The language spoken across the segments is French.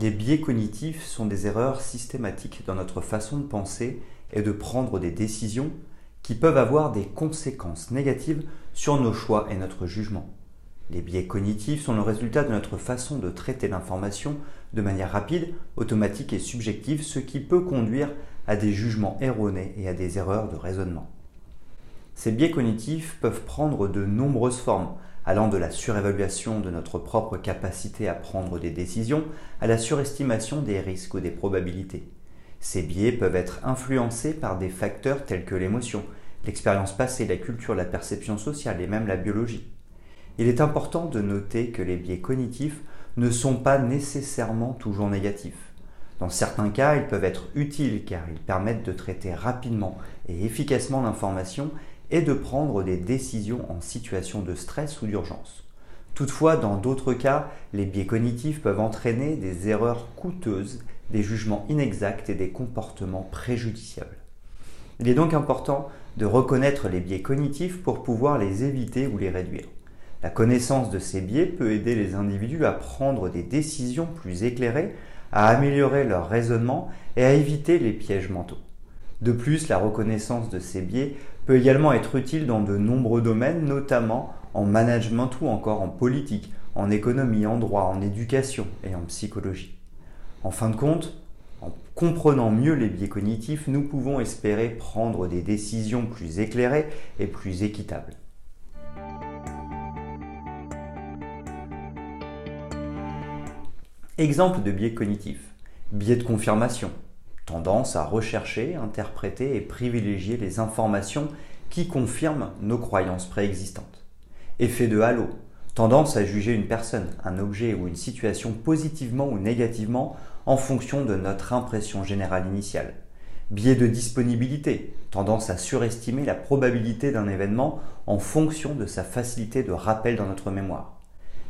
Les biais cognitifs sont des erreurs systématiques dans notre façon de penser et de prendre des décisions qui peuvent avoir des conséquences négatives sur nos choix et notre jugement. Les biais cognitifs sont le résultat de notre façon de traiter l'information de manière rapide, automatique et subjective, ce qui peut conduire à des jugements erronés et à des erreurs de raisonnement. Ces biais cognitifs peuvent prendre de nombreuses formes, allant de la surévaluation de notre propre capacité à prendre des décisions à la surestimation des risques ou des probabilités. Ces biais peuvent être influencés par des facteurs tels que l'émotion, l'expérience passée, la culture, la perception sociale et même la biologie. Il est important de noter que les biais cognitifs ne sont pas nécessairement toujours négatifs. Dans certains cas, ils peuvent être utiles car ils permettent de traiter rapidement et efficacement l'information et de prendre des décisions en situation de stress ou d'urgence. Toutefois, dans d'autres cas, les biais cognitifs peuvent entraîner des erreurs coûteuses, des jugements inexacts et des comportements préjudiciables. Il est donc important de reconnaître les biais cognitifs pour pouvoir les éviter ou les réduire. La connaissance de ces biais peut aider les individus à prendre des décisions plus éclairées, à améliorer leur raisonnement et à éviter les pièges mentaux. De plus, la reconnaissance de ces biais peut également être utile dans de nombreux domaines, notamment en management ou encore en politique, en économie, en droit, en éducation et en psychologie. En fin de compte, en comprenant mieux les biais cognitifs, nous pouvons espérer prendre des décisions plus éclairées et plus équitables. Exemple de biais cognitif. Biais de confirmation tendance à rechercher, interpréter et privilégier les informations qui confirment nos croyances préexistantes. Effet de halo, tendance à juger une personne, un objet ou une situation positivement ou négativement en fonction de notre impression générale initiale. Biais de disponibilité, tendance à surestimer la probabilité d'un événement en fonction de sa facilité de rappel dans notre mémoire.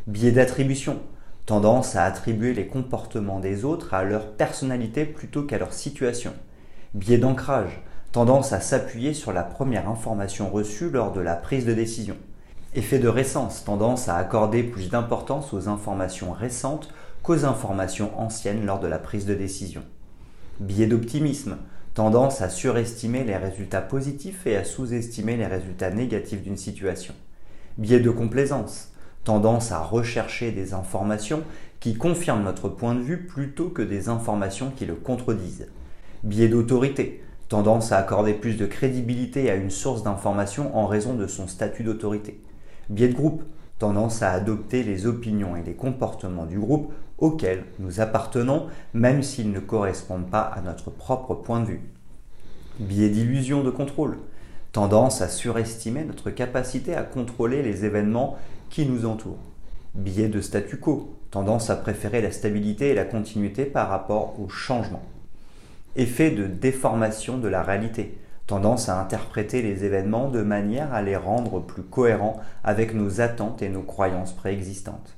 Biais d'attribution, tendance à attribuer les comportements des autres à leur personnalité plutôt qu'à leur situation. Biais d'ancrage, tendance à s'appuyer sur la première information reçue lors de la prise de décision. Effet de récence, tendance à accorder plus d'importance aux informations récentes qu'aux informations anciennes lors de la prise de décision. Biais d'optimisme, tendance à surestimer les résultats positifs et à sous-estimer les résultats négatifs d'une situation. Biais de complaisance, tendance à rechercher des informations qui confirment notre point de vue plutôt que des informations qui le contredisent. Biais d'autorité, tendance à accorder plus de crédibilité à une source d'information en raison de son statut d'autorité. Biais de groupe, tendance à adopter les opinions et les comportements du groupe auquel nous appartenons, même s'ils ne correspondent pas à notre propre point de vue. Biais d'illusion de contrôle, tendance à surestimer notre capacité à contrôler les événements qui nous entourent. Biais de statu quo, tendance à préférer la stabilité et la continuité par rapport au changement. Effet de déformation de la réalité, tendance à interpréter les événements de manière à les rendre plus cohérents avec nos attentes et nos croyances préexistantes.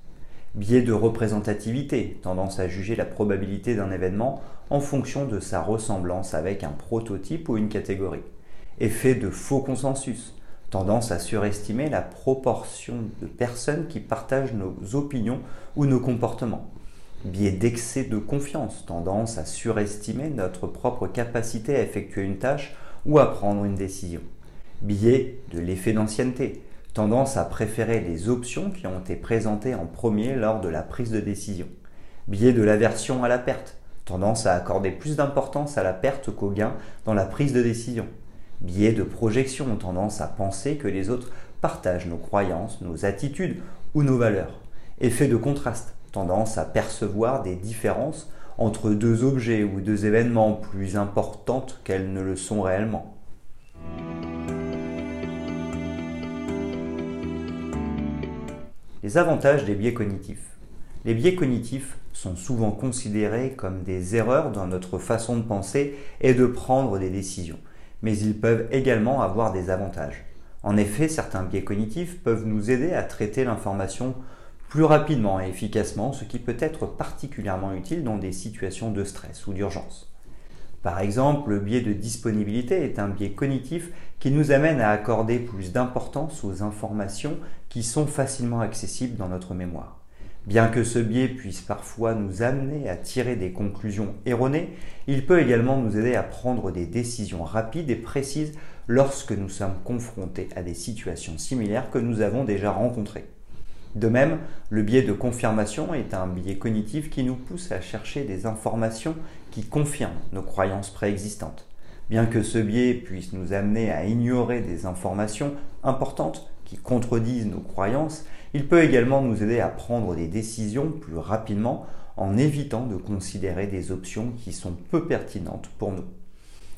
Biais de représentativité, tendance à juger la probabilité d'un événement en fonction de sa ressemblance avec un prototype ou une catégorie effet de faux consensus, tendance à surestimer la proportion de personnes qui partagent nos opinions ou nos comportements. Biais d'excès de confiance, tendance à surestimer notre propre capacité à effectuer une tâche ou à prendre une décision. Biais de l'effet d'ancienneté, tendance à préférer les options qui ont été présentées en premier lors de la prise de décision. Biais de l'aversion à la perte, tendance à accorder plus d'importance à la perte qu'au gain dans la prise de décision. Biais de projection tendance à penser que les autres partagent nos croyances, nos attitudes ou nos valeurs. Effet de contraste, tendance à percevoir des différences entre deux objets ou deux événements plus importantes qu'elles ne le sont réellement. Les avantages des biais cognitifs. Les biais cognitifs sont souvent considérés comme des erreurs dans notre façon de penser et de prendre des décisions, mais ils peuvent également avoir des avantages. En effet, certains biais cognitifs peuvent nous aider à traiter l'information plus rapidement et efficacement, ce qui peut être particulièrement utile dans des situations de stress ou d'urgence. Par exemple, le biais de disponibilité est un biais cognitif qui nous amène à accorder plus d'importance aux informations qui sont facilement accessibles dans notre mémoire. Bien que ce biais puisse parfois nous amener à tirer des conclusions erronées, il peut également nous aider à prendre des décisions rapides et précises lorsque nous sommes confrontés à des situations similaires que nous avons déjà rencontrées. De même, le biais de confirmation est un biais cognitif qui nous pousse à chercher des informations qui confirment nos croyances préexistantes. Bien que ce biais puisse nous amener à ignorer des informations importantes qui contredisent nos croyances, il peut également nous aider à prendre des décisions plus rapidement en évitant de considérer des options qui sont peu pertinentes pour nous.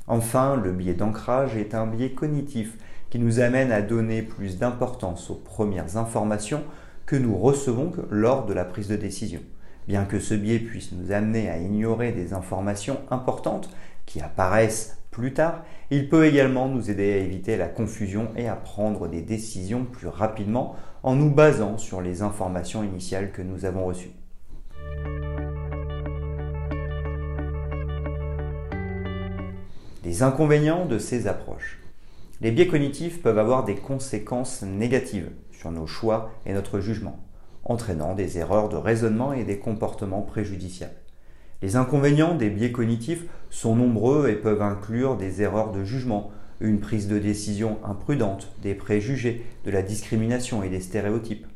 Enfin, le biais d'ancrage est un biais cognitif qui nous amène à donner plus d'importance aux premières informations que nous recevons lors de la prise de décision. Bien que ce biais puisse nous amener à ignorer des informations importantes qui apparaissent plus tard, il peut également nous aider à éviter la confusion et à prendre des décisions plus rapidement en nous basant sur les informations initiales que nous avons reçues. Les inconvénients de ces approches. Les biais cognitifs peuvent avoir des conséquences négatives sur nos choix et notre jugement, entraînant des erreurs de raisonnement et des comportements préjudiciables. Les inconvénients des biais cognitifs sont nombreux et peuvent inclure des erreurs de jugement, une prise de décision imprudente, des préjugés, de la discrimination et des stéréotypes.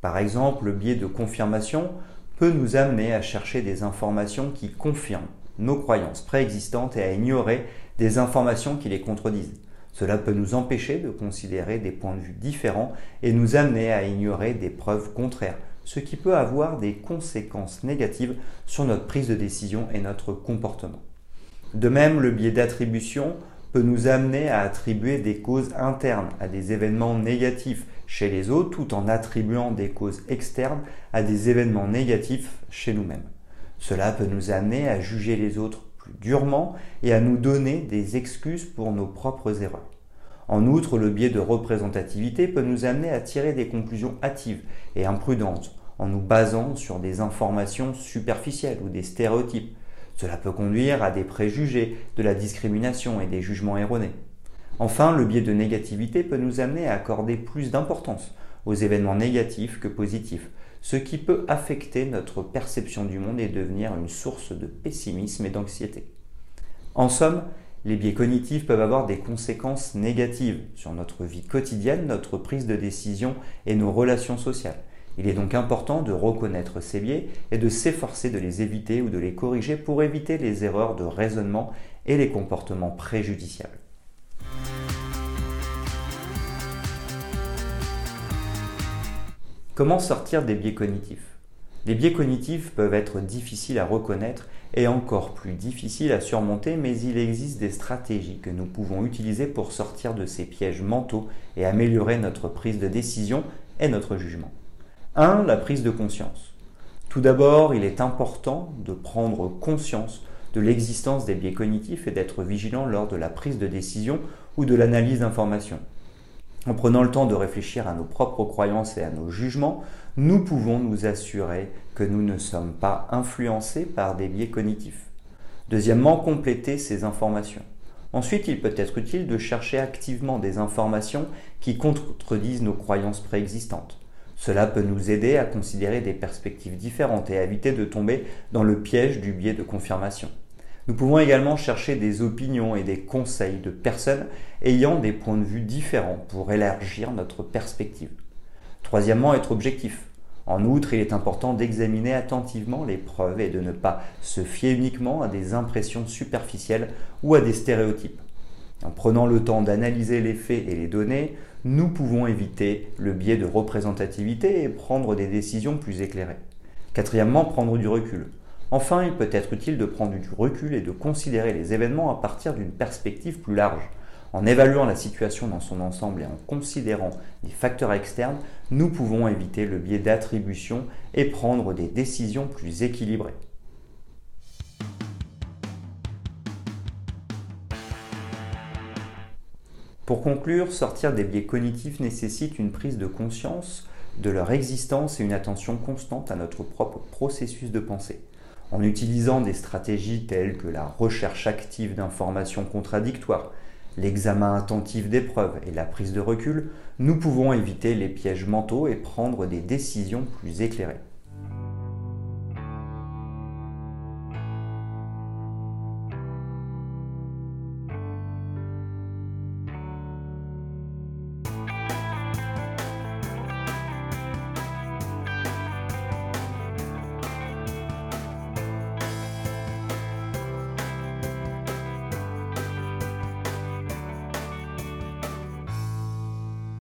Par exemple, le biais de confirmation peut nous amener à chercher des informations qui confirment nos croyances préexistantes et à ignorer des informations qui les contredisent. Cela peut nous empêcher de considérer des points de vue différents et nous amener à ignorer des preuves contraires, ce qui peut avoir des conséquences négatives sur notre prise de décision et notre comportement. De même, le biais d'attribution peut nous amener à attribuer des causes internes à des événements négatifs chez les autres tout en attribuant des causes externes à des événements négatifs chez nous-mêmes. Cela peut nous amener à juger les autres durement et à nous donner des excuses pour nos propres erreurs. En outre, le biais de représentativité peut nous amener à tirer des conclusions hâtives et imprudentes en nous basant sur des informations superficielles ou des stéréotypes. Cela peut conduire à des préjugés, de la discrimination et des jugements erronés. Enfin, le biais de négativité peut nous amener à accorder plus d'importance aux événements négatifs que positifs, ce qui peut affecter notre perception du monde et devenir une source de pessimisme et d'anxiété. En somme, les biais cognitifs peuvent avoir des conséquences négatives sur notre vie quotidienne, notre prise de décision et nos relations sociales. Il est donc important de reconnaître ces biais et de s'efforcer de les éviter ou de les corriger pour éviter les erreurs de raisonnement et les comportements préjudiciables. Comment sortir des biais cognitifs? Les biais cognitifs peuvent être difficiles à reconnaître et encore plus difficiles à surmonter, mais il existe des stratégies que nous pouvons utiliser pour sortir de ces pièges mentaux et améliorer notre prise de décision et notre jugement. 1. La prise de conscience. Tout d'abord, il est important de prendre conscience de l'existence des biais cognitifs et d'être vigilant lors de la prise de décision ou de l'analyse d'informations. En prenant le temps de réfléchir à nos propres croyances et à nos jugements, nous pouvons nous assurer que nous ne sommes pas influencés par des biais cognitifs. Deuxièmement, compléter ces informations. Ensuite, il peut être utile de chercher activement des informations qui contredisent nos croyances préexistantes. Cela peut nous aider à considérer des perspectives différentes et à éviter de tomber dans le piège du biais de confirmation. Nous pouvons également chercher des opinions et des conseils de personnes ayant des points de vue différents pour élargir notre perspective. Troisièmement, être objectif. En outre, il est important d'examiner attentivement les preuves et de ne pas se fier uniquement à des impressions superficielles ou à des stéréotypes. En prenant le temps d'analyser les faits et les données, nous pouvons éviter le biais de représentativité et prendre des décisions plus éclairées. Quatrièmement, prendre du recul. Enfin, il peut être utile de prendre du recul et de considérer les événements à partir d'une perspective plus large. En évaluant la situation dans son ensemble et en considérant les facteurs externes, nous pouvons éviter le biais d'attribution et prendre des décisions plus équilibrées. Pour conclure, sortir des biais cognitifs nécessite une prise de conscience de leur existence et une attention constante à notre propre processus de pensée. En utilisant des stratégies telles que la recherche active d'informations contradictoires, l'examen attentif des preuves et la prise de recul, nous pouvons éviter les pièges mentaux et prendre des décisions plus éclairées.